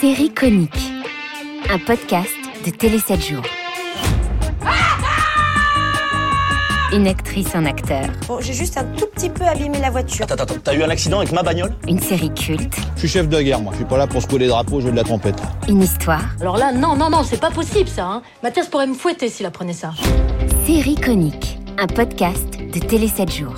Série conique, un podcast de Télé 7 jours. Une actrice, un acteur, Bon, j'ai juste un tout petit peu abîmé la voiture. Attends, attends, t'as eu un accident avec ma bagnole? Une série culte, Je suis chef de guerre, moi. Je suis pas là pour secouer les drapeaux, jouer de la trompette. une histoire. Alors là, non, non, non, c'est pas possible ça. Hein. Mathias pourrait me fouetter s'il apprenait ça. Série conique, un podcast de Télé 7 jours.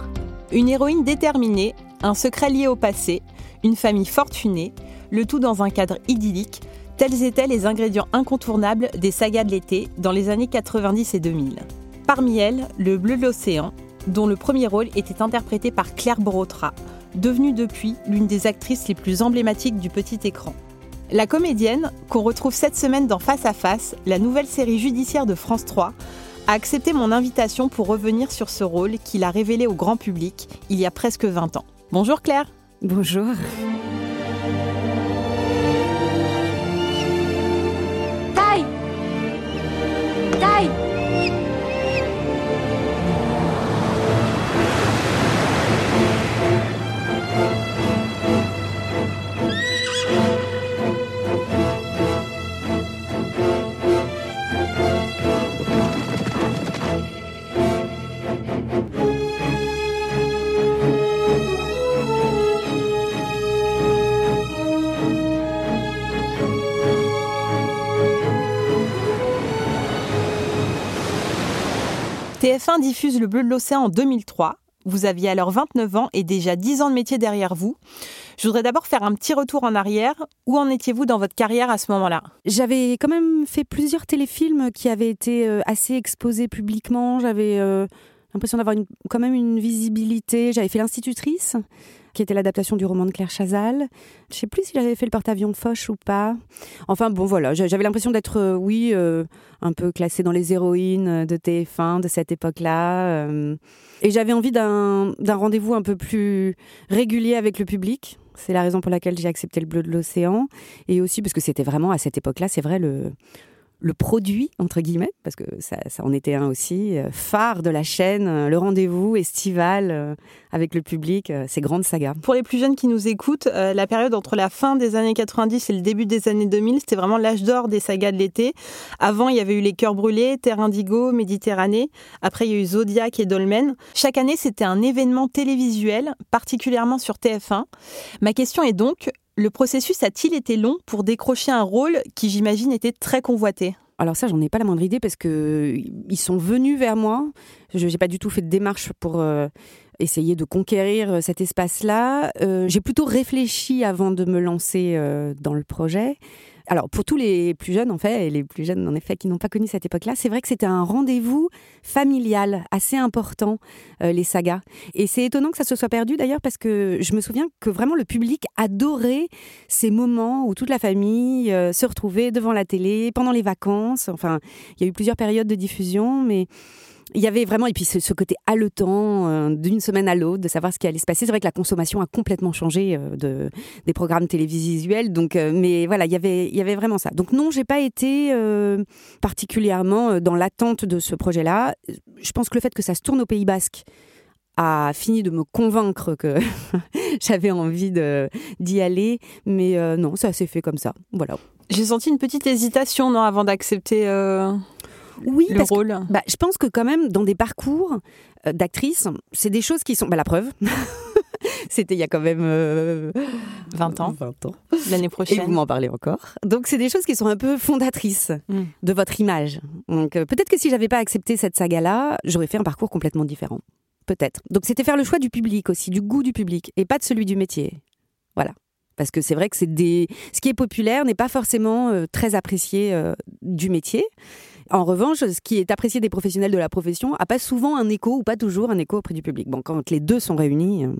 Une héroïne déterminée, un secret lié au passé, une famille fortunée, le tout dans un cadre idyllique, tels étaient les ingrédients incontournables des sagas de l'été dans les années 90 et 2000. Parmi elles, Le Bleu de l'Océan, dont le premier rôle était interprété par Claire Brotra, devenue depuis l'une des actrices les plus emblématiques du petit écran. La comédienne, qu'on retrouve cette semaine dans Face à Face, la nouvelle série judiciaire de France 3, a accepté mon invitation pour revenir sur ce rôle qu'il a révélé au grand public il y a presque 20 ans. Bonjour Claire Bonjour. TF1 diffuse Le Bleu de l'Océan en 2003. Vous aviez alors 29 ans et déjà 10 ans de métier derrière vous. Je voudrais d'abord faire un petit retour en arrière. Où en étiez-vous dans votre carrière à ce moment-là? J'avais quand même fait plusieurs téléfilms qui avaient été euh, assez exposés publiquement. J'avais euh, l'impression d'avoir quand même une visibilité. J'avais fait L'Institutrice, qui était l'adaptation du roman de Claire Chazal. Je sais plus si j'avais fait le porte-avions Foch ou pas. Enfin bon, voilà, j'a- j'avais l'impression d'être, euh, oui, euh, un peu classée dans les héroïnes euh, de TF1 de cette époque-là. et j'avais envie d'un rendez-vous un peu plus régulier avec le public. C'est la raison pour laquelle j'ai accepté le bleu de l'océan. Et aussi parce que c'était vraiment à cette époque-là, c'est vrai, le, le produit, entre guillemets, parce que ça, en était un aussi, euh, phare de la chaîne, euh, le rendez-vous estival euh, avec le public, ces grandes sagas. Pour les plus jeunes qui nous écoutent, la période entre la fin des années 90 et le début des années 2000, c'était vraiment l'âge d'or des sagas de l'été. Avant, il y avait eu Les Cœurs Brûlés, Terre Indigo, Méditerranée. Après, il y a eu Zodiac et Dolmen. Chaque année, c'était un événement télévisuel, particulièrement sur TF1. Ma question est donc, le processus a-t-il été long pour décrocher un rôle qui, j'imagine, était très convoité? Alors ça, j'en ai pas la moindre idée parce que ils sont venus vers moi. Je n'ai pas du tout fait de démarche pour euh, essayer de conquérir euh, cet espace-là. Euh, j'ai plutôt réfléchi avant de me lancer dans le projet. Alors pour tous les plus jeunes en fait, et les plus jeunes en effet qui n'ont pas connu cette époque-là, c'est vrai que c'était un rendez-vous familial assez important, euh, les sagas. Et c'est étonnant que ça se soit perdu d'ailleurs parce que je me souviens que vraiment le public adorait ces moments où toute la famille euh, se retrouvait devant la télé pendant les vacances. Enfin, il y a eu plusieurs périodes de diffusion, mais il y avait vraiment, et puis ce, côté haletant euh, d'une semaine à l'autre, de savoir ce qui allait se passer. C'est vrai que la consommation a complètement changé euh, de, des programmes télévisuels, donc, euh, mais voilà, il y avait, il y avait vraiment ça. Donc non, j'ai pas été particulièrement dans l'attente de ce projet-là. Je pense que le fait que ça se tourne au Pays Basque a fini de me convaincre que j'avais envie d'y aller, mais non, ça s'est fait comme ça. Voilà. J'ai senti une petite hésitation non, avant d'accepter Oui, le parce que rôle. Bah, je pense que quand même, dans des parcours, euh, d'actrice, c'est des choses qui sont. Bah, la preuve. C'était il y a quand même euh, 20 ans. 20 ans. L'année Et prochaine. vous m'en parlez encore. Donc, c'est des choses qui sont un peu fondatrices Mm. de votre image. Donc, euh, peut-être que si j'avais pas accepté cette saga-là, j'aurais fait un parcours complètement différent. Peut-être. Donc, c'était faire le choix du public aussi, du goût du public, et pas de celui du métier. Voilà. Parce que c'est vrai que c'est des. Ce qui est populaire n'est pas forcément euh, très apprécié euh, du métier. En revanche, ce qui est apprécié des professionnels de la profession a pas souvent un écho ou pas toujours un écho auprès du public. Bon, quand les deux sont réunis, euh,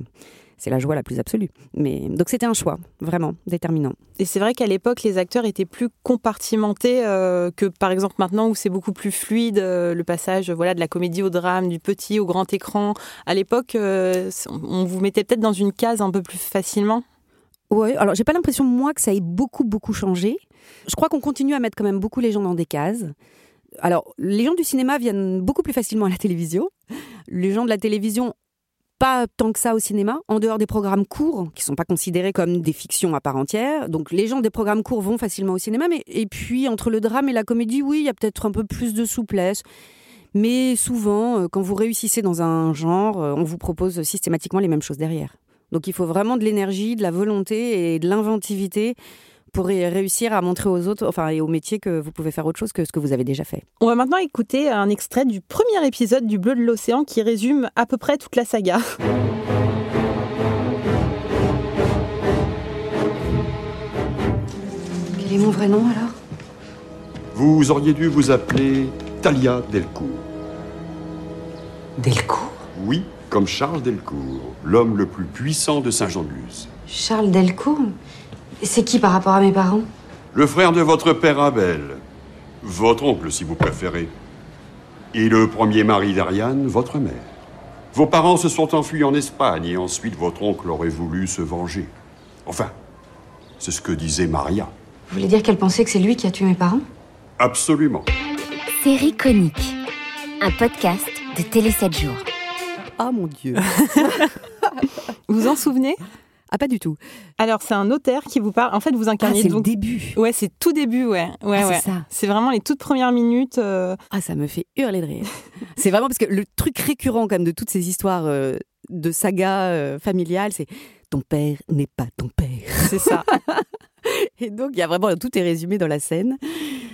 c'est la joie la plus absolue. Mais donc c'était un choix vraiment déterminant. Et c'est vrai qu'à l'époque, les acteurs étaient plus compartimentés euh, que par exemple maintenant où c'est beaucoup plus fluide euh, le passage voilà de la comédie au drame, du petit au grand écran. À l'époque, euh, on vous mettait peut-être dans une case un peu plus facilement. Ouais, alors j'ai pas l'impression moi que ça ait beaucoup beaucoup changé. Je crois qu'on continue à mettre quand même beaucoup les gens dans des cases. Alors les gens du cinéma viennent beaucoup plus facilement à la télévision. Les gens de la télévision pas tant que ça au cinéma, en dehors des programmes courts, qui sont pas considérés comme des fictions à part entière. Donc les gens des programmes courts vont facilement au cinéma, mais et puis entre le drame et la comédie, oui, il y a peut-être un peu plus de souplesse. Mais souvent, euh, quand vous réussissez dans un genre, euh, on vous propose systématiquement les mêmes choses derrière. Donc il faut vraiment de l'énergie, de la volonté et de l'inventivité pour ré- réussir à montrer aux autres, enfin et aux métiers que vous pouvez faire autre chose que ce que vous avez déjà fait. On va maintenant écouter un extrait du premier épisode du Bleu de l'océan qui résume à peu près toute la saga. Quel est mon vrai nom alors? Vous auriez dû vous appeler Talia Delcourt. Delcourt? Oui, comme Charles Delcourt, l'homme le plus puissant de Saint-Jean-de-Luz. Charles Delcourt? C'est qui par rapport à mes parents Le frère de votre père Abel. Votre oncle, si vous préférez. Et le premier mari d'Ariane, votre mère. Vos parents se sont enfuis en Espagne et ensuite votre oncle aurait voulu se venger. Enfin, c'est ce que disait Maria. Vous voulez dire qu'elle pensait que c'est lui qui a tué mes parents Absolument. Série conique. Un podcast de Télé 7 jours. Ah mon dieu Vous vous en souvenez? Ah pas du tout. Alors c'est un notaire qui vous parle. En fait, vous Ah incarnez c'est le donc. début. Ouais, c'est tout début, ouais. Ouais, Ah, ouais. c'est ça. C'est vraiment les toutes premières minutes. euh, Ah ça me fait hurler de rire. c'est vraiment parce que le truc récurrent quand même de toutes ces histoires euh, de saga euh, familiale, c'est ton père n'est pas ton père. c'est ça. Et donc il y a vraiment tout est résumé dans la scène.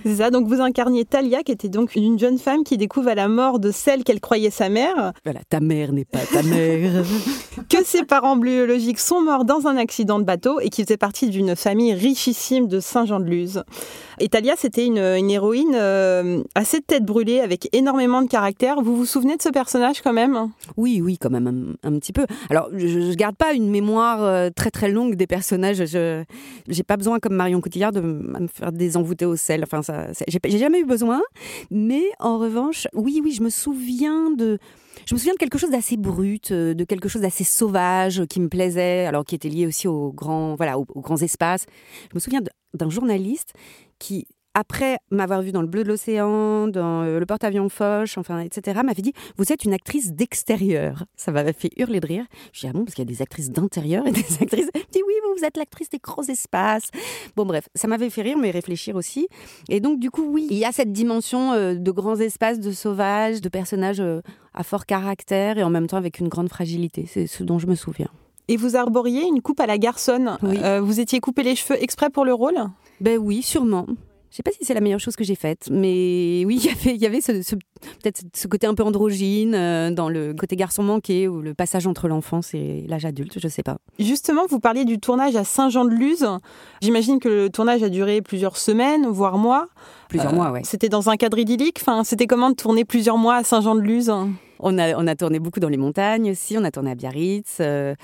C'est ça. Donc vous incarniez Talia, qui était donc une jeune femme qui découvre à la mort de celle qu'elle croyait sa mère Voilà, ta mère n'est pas ta mère. que ses parents biologiques sont morts dans un accident de bateau et qui faisait partie d'une famille richissime de Saint-Jean-de-Luz. Et Talia, c'était une, une héroïne euh, assez tête brûlée, avec énormément de caractère. Vous vous souvenez de ce personnage quand même? Oui, oui, quand même un, un petit peu. Alors, je, je garde pas une mémoire euh, très très longue des personnages. Je j'ai pas besoin comme Marion Cotillard de me faire désenvoûter au sel. Enfin, j'ai jamais eu besoin. Mais en revanche, oui, oui, je me souviens de. Je me souviens de quelque chose d'assez brut, euh, de quelque chose d'assez sauvage qui me plaisait, alors qui était lié aussi aux grands, voilà, aux, grands espaces. Je me souviens d'un journaliste qui, après m'avoir vu dans le bleu de l'océan, dans euh, le porte-avions Foch, enfin, etc., m'avait dit Vous êtes une actrice d'extérieur. Ça m'avait fait hurler de rire. Je dis Ah bon, parce qu'il y a des actrices d'intérieur et des actrices? Me dit Oui, vous, vous êtes l'actrice des grands espaces. Bon, bref, ça m'avait fait rire, mais réfléchir aussi. Et donc, du coup, oui, il y a cette dimension euh, de grands espaces, de sauvages, de personnages euh, à fort caractère et en même temps avec une grande fragilité. C'est ce dont je me souviens. Et vous arboriez une coupe à la garçonne. Oui. Euh, vous étiez coupé les cheveux exprès pour le rôle? Ben oui, sûrement. Je sais pas si c'est la meilleure chose que j'ai faite, mais oui, il y avait, il y avait ce, ce- peut-être ce côté un peu androgyne euh, dans le côté garçon manqué ou le passage entre l'enfance et l'âge adulte, je sais pas. Justement, vous parliez du tournage à Saint-Jean-de-Luz. J'imagine que le tournage a duré plusieurs semaines, voire mois. Plusieurs Euh, mois, ouais. C'était dans un cadre idyllique? Enfin, c'était comment de tourner plusieurs mois à Saint-Jean-de-Luz? On a, on a tourné beaucoup dans les montagnes aussi, on a tourné à Biarritz. euh.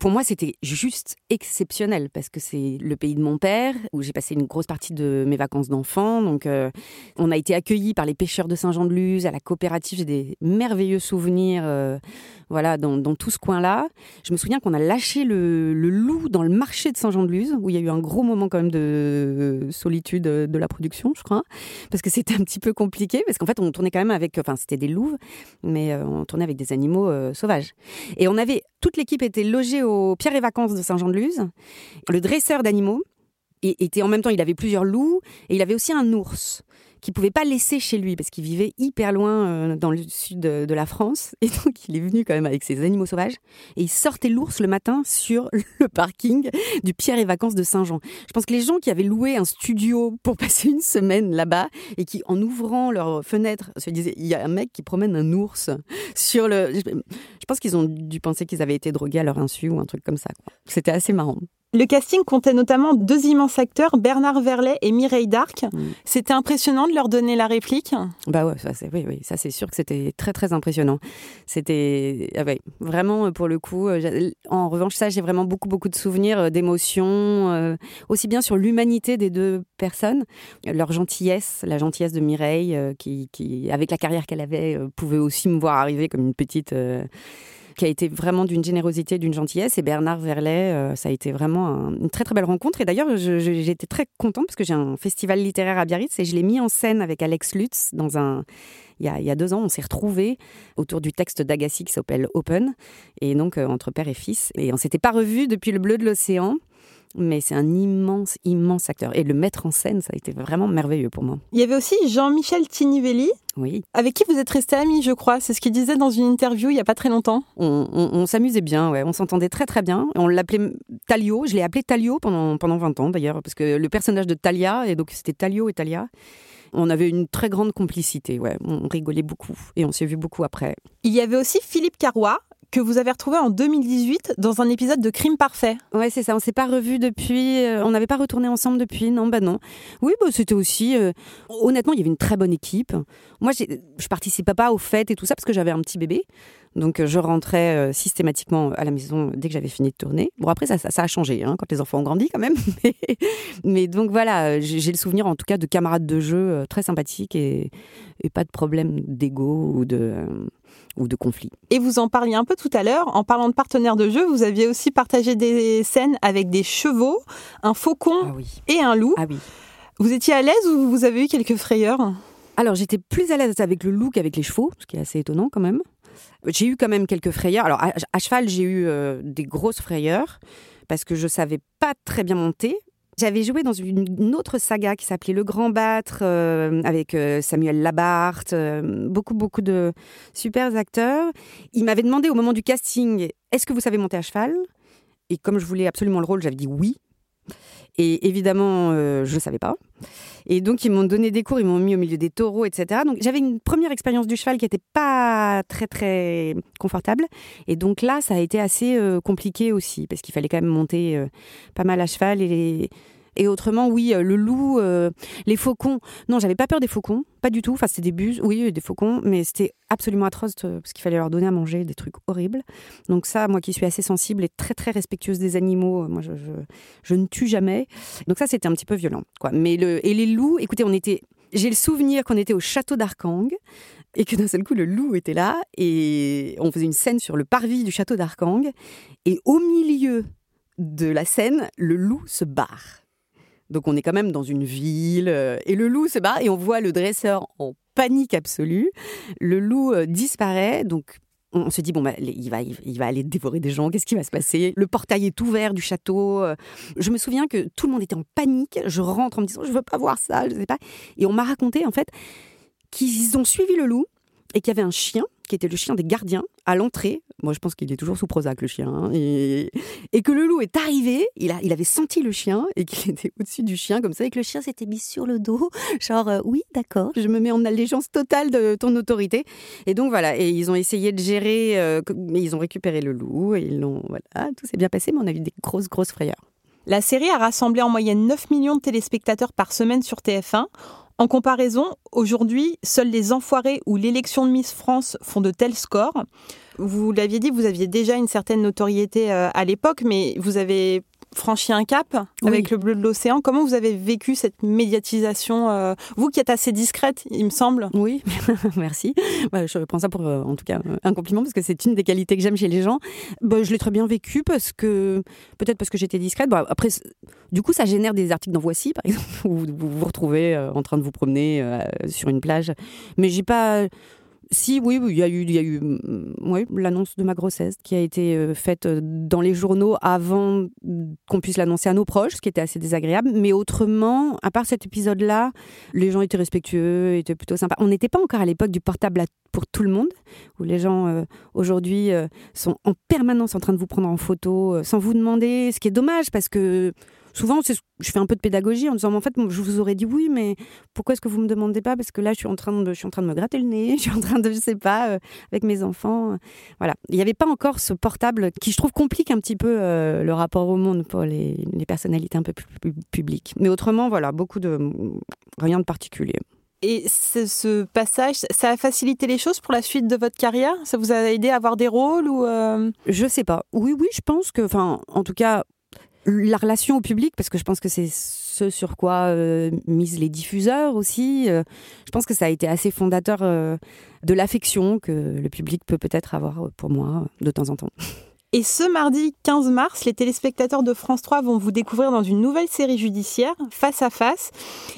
Pour moi, c'était juste exceptionnel parce que c'est le pays de mon père où j'ai passé une grosse partie de mes vacances d'enfant. Donc, euh, on a été accueillis par les pêcheurs de Saint-Jean-de-Luz, à la coopérative. J'ai des merveilleux souvenirs euh, voilà, dans, tout ce coin-là. Je me souviens qu'on a lâché le, loup dans le marché de Saint-Jean-de-Luz où il y a eu un gros moment quand même de solitude euh, de la production, je crois, parce que c'était un petit peu compliqué parce qu'en fait, on tournait quand même avec, enfin, c'était des louves, mais euh, on tournait avec des animaux euh, sauvages. Et on avait, toute l'équipe était logée au Pierre et Vacances de Saint-Jean-de-Luz. Le dresseur d'animaux était en même temps, il avait plusieurs loups et il avait aussi un ours qu'il pouvait pas laisser chez lui parce qu'il vivait hyper loin euh, dans le sud de, la France. Et donc, il est venu quand même avec ses animaux sauvages et il sortait l'ours le matin sur le parking du Pierre et Vacances de Saint-Jean. Je pense que les gens qui avaient loué un studio pour passer une semaine là-bas et qui, en ouvrant leurs fenêtres, se disaient il y a un mec qui promène un ours sur le. Je pense qu'ils ont dû penser qu'ils avaient été drogués à leur insu ou un truc comme ça. C'était assez marrant. Le casting comptait notamment deux immenses acteurs, Bernard Verlet et Mireille Darc. C'était impressionnant de leur donner la réplique. Bah ouais, ça c'est oui, oui, ça c'est sûr que c'était très très impressionnant. C'était ah ouais, vraiment euh, pour le coup. euh, En revanche, ça j'ai vraiment beaucoup beaucoup de souvenirs, euh, d'émotions, euh, aussi bien sur l'humanité des deux personnes, leur gentillesse, la gentillesse de Mireille, euh, qui, qui avec la carrière qu'elle avait, euh, pouvait aussi me voir arriver comme une petite. Qui a été vraiment d'une générosité, d'une gentillesse. Et Bernard Verlet, euh, ça a été vraiment un- une très très belle rencontre. Et d'ailleurs, été très contente parce que j'ai un festival littéraire à Biarritz et je l'ai mis en scène avec Alex Lutz dans un. Il y, a, il y a deux ans, on s'est retrouvés autour du texte d'Agassi qui s'appelle Open, et donc euh, entre père et fils. Et on s'était pas revus depuis le bleu de l'océan, mais c'est un immense, immense acteur. Et le mettre en scène, ça a été vraiment merveilleux pour moi. Il y avait aussi Jean-Michel Tinivelli, Oui. avec qui vous êtes resté amis, je crois. C'est ce qu'il disait dans une interview il y a pas très longtemps. On, on- on s'amusait bien, ouais. on s'entendait très très bien. On l'appelait Talio, je l'ai appelé Talio pendant, pendant 20 ans d'ailleurs, parce que le personnage de Talia, et donc c'était Talio et Talia, on avait une très grande complicité, ouais. on rigolait beaucoup et on s'est vu beaucoup après. Il y avait aussi Philippe Carrois, que vous avez retrouvé en 2018 dans un épisode de Crime Parfait. Ouais, c'est ça, on s'est pas revus depuis, euh, on n'avait pas retourné ensemble depuis, non, bah non. Oui, bah, c'était aussi, euh, honnêtement, il y avait une très bonne équipe. Moi, je participais pas aux fêtes et tout ça parce que j'avais un petit bébé. Donc, euh, je rentrais euh, systématiquement à la maison dès que j'avais fini de tourner. Bon, après, ça, ça, ça a changé hein, quand les enfants ont grandi quand même. Mais, mais donc, voilà, euh, j'ai le souvenir en tout cas de camarades de jeu euh, très sympathiques et, et pas de problème d'ego ou de, euh, ou de conflit. Et vous en parliez un peu tout à l'heure, en parlant de partenaires de jeu, vous aviez aussi partagé des scènes avec des chevaux, un faucon Ah oui. et un loup. Ah oui. Vous étiez à l'aise ou vous avez eu quelques frayeurs? Alors j'étais plus à l'aise avec le loup qu'avec les chevaux, ce qui est assez étonnant quand même. J'ai eu quand même quelques frayeurs. Alors à, cheval, j'ai eu euh, des grosses frayeurs parce que je savais pas très bien monter. J'avais joué dans une, autre saga qui s'appelait Le Grand Battre euh, avec euh, Samuel Labarthe, beaucoup beaucoup de super acteurs. Il m'avait demandé au moment du casting est-ce que vous savez monter à cheval? Et comme je voulais absolument le rôle, j'avais dit oui. Et évidemment, euh, je ne savais pas. Et donc, ils m'ont donné des cours, ils m'ont mis au milieu des taureaux, etc. Donc, j'avais une première expérience du cheval qui n'était pas très, très confortable. Et donc là, ça a été assez euh, compliqué aussi, parce qu'il fallait quand même monter euh, pas mal à cheval. Et, les- et autrement, oui, euh, le loup, euh, les faucons. Non, j'avais pas peur des faucons, pas du tout. Enfin, c'était des buses, oui, des faucons, mais c'était absolument atroce euh, parce qu'il fallait leur donner à manger des trucs horribles. Donc ça, moi qui suis assez sensible et très très respectueuse des animaux, moi je, ne tue jamais. Donc ça, c'était un petit peu violent. Mais le et les loups, écoutez, on était, j'ai le souvenir qu'on était au château d'Arkang et que d'un seul coup le loup était là et on faisait une scène sur le parvis du château d'Arkang et au milieu de la scène, le loup se barre. Donc on est quand même dans une ville euh, et le loup se barre et on voit le dresseur en panique absolue. Le loup euh, disparaît, donc on se dit bon bah, il va il va aller dévorer des gens. Qu'est-ce qui va se passer? Le portail est ouvert du château. euh. Je me souviens que tout le monde était en panique. Je rentre en me disant je veux pas voir ça, je sais pas. Et on m'a raconté en fait qu'ils ont suivi le loup et qu'il y avait un chien qui était le chien des gardiens à l'entrée. Moi, je pense qu'il est toujours sous Prozac, le chien. hein, et, que le loup est arrivé, il, a, il avait senti le chien et qu'il était au-dessus du chien, comme ça, et que le chien s'était mis sur le dos. Genre, euh, oui, d'accord, je me mets en allégeance totale de ton autorité. Et donc, voilà. Et ils ont essayé de gérer, euh, mais ils ont récupéré le loup et ils l'ont. Voilà, tout s'est bien passé, mais on a eu des grosses, grosses frayeurs. La série a rassemblé en moyenne 9 millions de téléspectateurs par semaine sur TF1. En comparaison, aujourd'hui, seuls les enfoirés ou l'élection de Miss France font de tels scores. Vous l'aviez dit, vous aviez déjà une certaine notoriété euh, à l'époque, mais vous avez franchi un cap avec le bleu de l'océan. Comment vous avez vécu cette médiatisation euh, Vous qui êtes assez discrète, il me semble? Oui, merci. Bah, je prends ça pour, euh, en tout cas, euh, un compliment parce que c'est une des qualités que j'aime chez les gens. Bah, je l'ai très bien vécu parce que, peut-être parce que j'étais discrète. Bah, après, du coup, ça génère des articles dans Voici, par exemple, où vous vous retrouvez euh, en train de vous promener sur une plage. Mais j'ai pas. Si, oui, il y a eu, mm, ouais, l'annonce de ma grossesse qui a été euh, faite euh, dans les journaux avant qu'on puisse l'annoncer à nos proches, ce qui était assez désagréable. Mais autrement, à part cet épisode-là, les gens étaient respectueux, étaient plutôt sympas. On n'était pas encore à l'époque du portable pour tout le monde, où les gens euh, aujourd'hui sont en permanence en train de vous prendre en photo sans vous demander, ce qui est dommage parce que souvent je fais un peu de pédagogie en disant mais en fait je vous aurais dit oui mais pourquoi est-ce que vous me demandez pas? Parce que là je suis en train de je suis en train de me gratter le nez je suis en train de je sais pas euh, avec mes enfants euh, voilà. Il n'y avait pas encore ce portable qui je trouve complique un petit peu euh, le rapport au monde pour les, les personnalités un peu plus, publiques. Mais autrement voilà beaucoup de rien de particulier. Et ce, ce passage, ça a facilité les choses pour la suite de votre carrière? Ça vous a aidé à avoir des rôles ou euh, Je sais pas. Oui, oui, je pense que, enfin, en tout cas, la relation au public, parce que je pense que c'est ce sur quoi euh, misent les diffuseurs aussi. euh, je pense que ça a été assez fondateur euh, de l'affection que le public peut peut-être avoir pour moi de temps en temps. Et ce mardi 15 mars, les téléspectateurs de France 3 vont vous découvrir dans une nouvelle série judiciaire, Face à Face.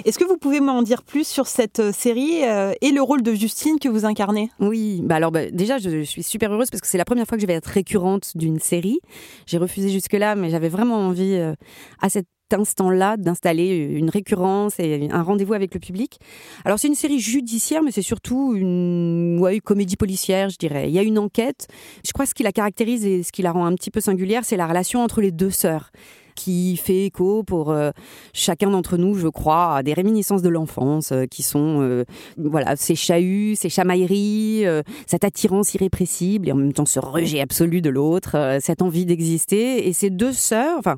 Est-ce que vous pouvez m'en dire plus sur cette euh, série euh, et le rôle de Justine que vous incarnez? Oui, bah alors bah, déjà je, suis super heureuse parce que c'est la première fois que je vais être récurrente d'une série. J'ai refusé jusque-là, mais j'avais vraiment envie euh, à cet instant-là d'installer une récurrence et un rendez-vous avec le public. Alors c'est une série judiciaire, mais c'est surtout une ouais, comédie policière, je dirais. Il y a une enquête. Je crois que ce qui la caractérise et ce qui la rend un petit peu singulière, c'est la relation entre les deux sœurs qui fait écho pour euh, chacun d'entre nous, je crois, à des réminiscences de l'enfance euh, qui sont euh, voilà ces chahuts, ces chamailleries, cette attirance irrépressible et en même temps ce rejet absolu de l'autre, cette envie d'exister. Et ces deux sœurs, enfin,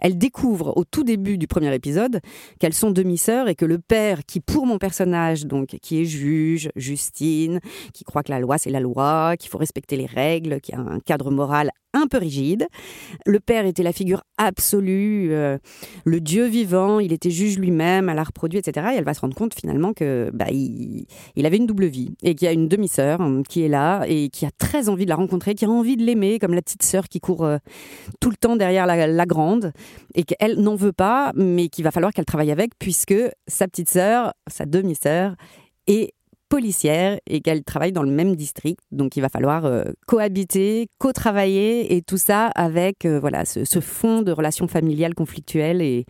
elles découvrent au tout début du premier épisode qu'elles sont demi-sœurs et que le père, qui pour mon personnage, donc qui est juge, Justine, qui croit que la loi c'est la loi, qu'il faut respecter les règles, qu'il y a un cadre moral un peu rigide. Le père était la figure absolue, euh, le Dieu vivant, il était juge lui-même, elle a reproduit, etc. Et elle va se rendre compte finalement que bah, il, avait une double vie et qu'il y a une demi-sœur euh, qui est là et qui a très envie de la rencontrer, qui a envie de l'aimer, comme la petite sœur qui court euh, tout le temps derrière la grande et qu'elle n'en veut pas, mais qu'il va falloir qu'elle travaille avec puisque sa petite sœur, sa demi-sœur, est policière et qu'elle travaille dans le même district. Donc il va falloir euh, cohabiter, co-travailler et tout ça avec euh, voilà ce, ce fond de relations familiales conflictuelles et,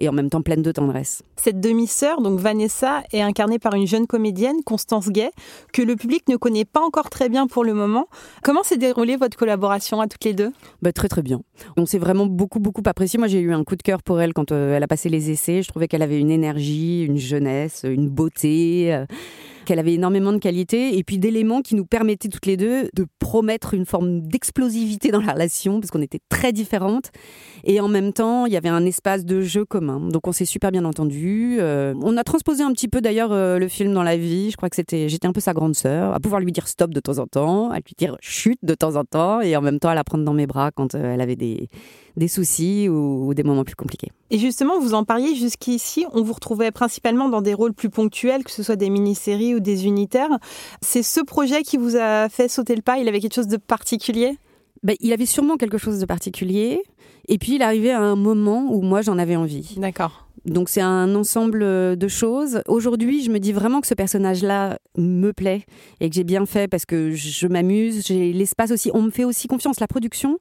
et en même temps pleine de tendresse. Cette demi-sœur, donc Vanessa, est incarnée par une jeune comédienne, Constance Gay, que le public ne connaît pas encore très bien pour le moment. Comment s'est déroulée votre collaboration à toutes les deux? Bah, très très bien. On s'est vraiment beaucoup beaucoup apprécié. Moi j'ai eu un coup de cœur pour elle quand euh, elle a passé les essais. Je trouvais qu'elle avait une énergie, une jeunesse, une beauté. Qu'elle avait énormément de qualités et puis d'éléments qui nous permettaient toutes les deux de promettre une forme d'explosivité dans la relation parce qu'on était très différentes. Et en même temps il y avait un espace de jeu commun. Donc on s'est super bien entendu. Euh, on a transposé un petit peu d'ailleurs euh, le film dans la vie. Je crois que c'était j'étais un peu sa grande sœur à pouvoir lui dire stop de temps en temps à lui dire chute de temps en temps et en même temps à la prendre dans mes bras quand euh, elle avait des des soucis ou, ou des moments plus compliqués Et justement, vous en parliez jusqu'ici, on vous retrouvait principalement dans des rôles plus ponctuels, que ce soit des mini-séries ou des unitaires. C'est ce projet qui vous a fait sauter le pas Il avait quelque chose de particulier? Ben, il avait sûrement quelque chose de particulier. Et puis, il arrivait à un moment où moi, j'en avais envie. D'accord. Donc, c'est un ensemble de choses. Aujourd'hui, je me dis vraiment que ce personnage-là me plaît et que j'ai bien fait parce que je m'amuse. J'ai l'espace aussi. On me fait aussi confiance. La production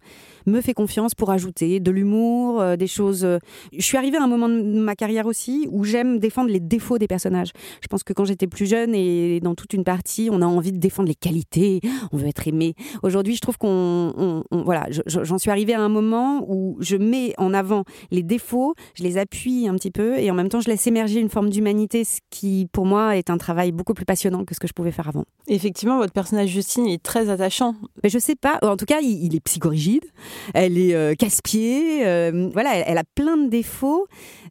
me fait confiance pour ajouter de l'humour, euh, des choses. euh, Je suis arrivée à un moment de ma carrière aussi où j'aime défendre les défauts des personnages. Je pense que quand j'étais plus jeune et dans toute une partie, on a envie de défendre les qualités, on veut être aimé. Aujourd'hui, je trouve qu'on, on- on- voilà, je- je- j'en suis arrivée à un moment où je mets en avant les défauts, je les appuie un petit peu et en même temps, je laisse émerger une forme d'humanité, ce qui, pour moi, est un travail beaucoup plus passionnant que ce que je pouvais faire avant. Effectivement, votre personnage Justine est très attachant. Mais je sais pas. En tout cas, il, il est psychorigide. Elle est euh, casse-pied. euh, voilà, elle, elle a plein de défauts.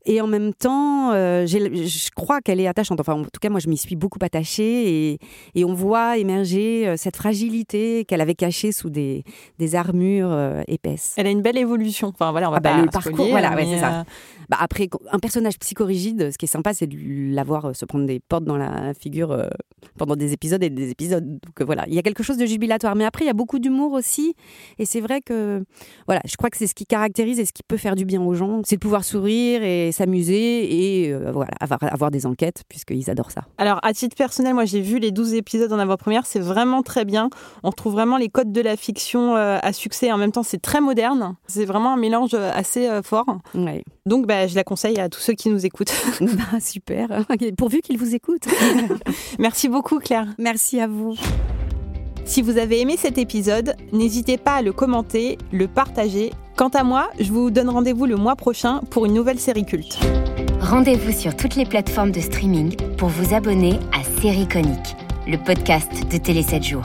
Et en même temps, euh, je crois qu'elle est attachante. Enfin, en tout cas, moi, je m'y suis beaucoup attachée. Et, et on voit émerger euh, cette fragilité qu'elle avait cachée sous des, des armures épaisses. Elle a une belle évolution. Enfin voilà, on va Ah bah, pas le parcours, voilà, ouais, c'est ça. euh, Bah, après, un personnage psychorigide. Ce qui est sympa, c'est de l'avoir euh, se prendre des portes dans la figure euh, pendant des épisodes et des épisodes. Donc euh, voilà, il y a quelque chose de jubilatoire. Mais après, il y a beaucoup d'humour aussi. Et c'est vrai que, voilà, je crois que c'est ce qui caractérise et ce qui peut faire du bien aux gens. C'est de pouvoir sourire et s'amuser et voilà, avoir, avoir des enquêtes, puisqu'ils adorent ça. Alors, à titre personnel, moi, j'ai vu les 12 épisodes en avant-première. C'est vraiment très bien. On retrouve vraiment les codes de la fiction à succès. En même temps, c'est très moderne. C'est vraiment un mélange assez fort. Donc, bah, je la conseille à tous ceux qui nous écoutent. bah, super. Pourvu qu'ils vous écoutent. Merci beaucoup, Claire. Merci à vous. Si vous avez aimé cet épisode, n'hésitez pas à le commenter, le partager. Quant à moi, je vous donne rendez-vous le mois prochain pour une nouvelle série culte. Rendez-vous sur toutes les plateformes de streaming pour vous abonner à Série Conique, le podcast de Télé 7 jours.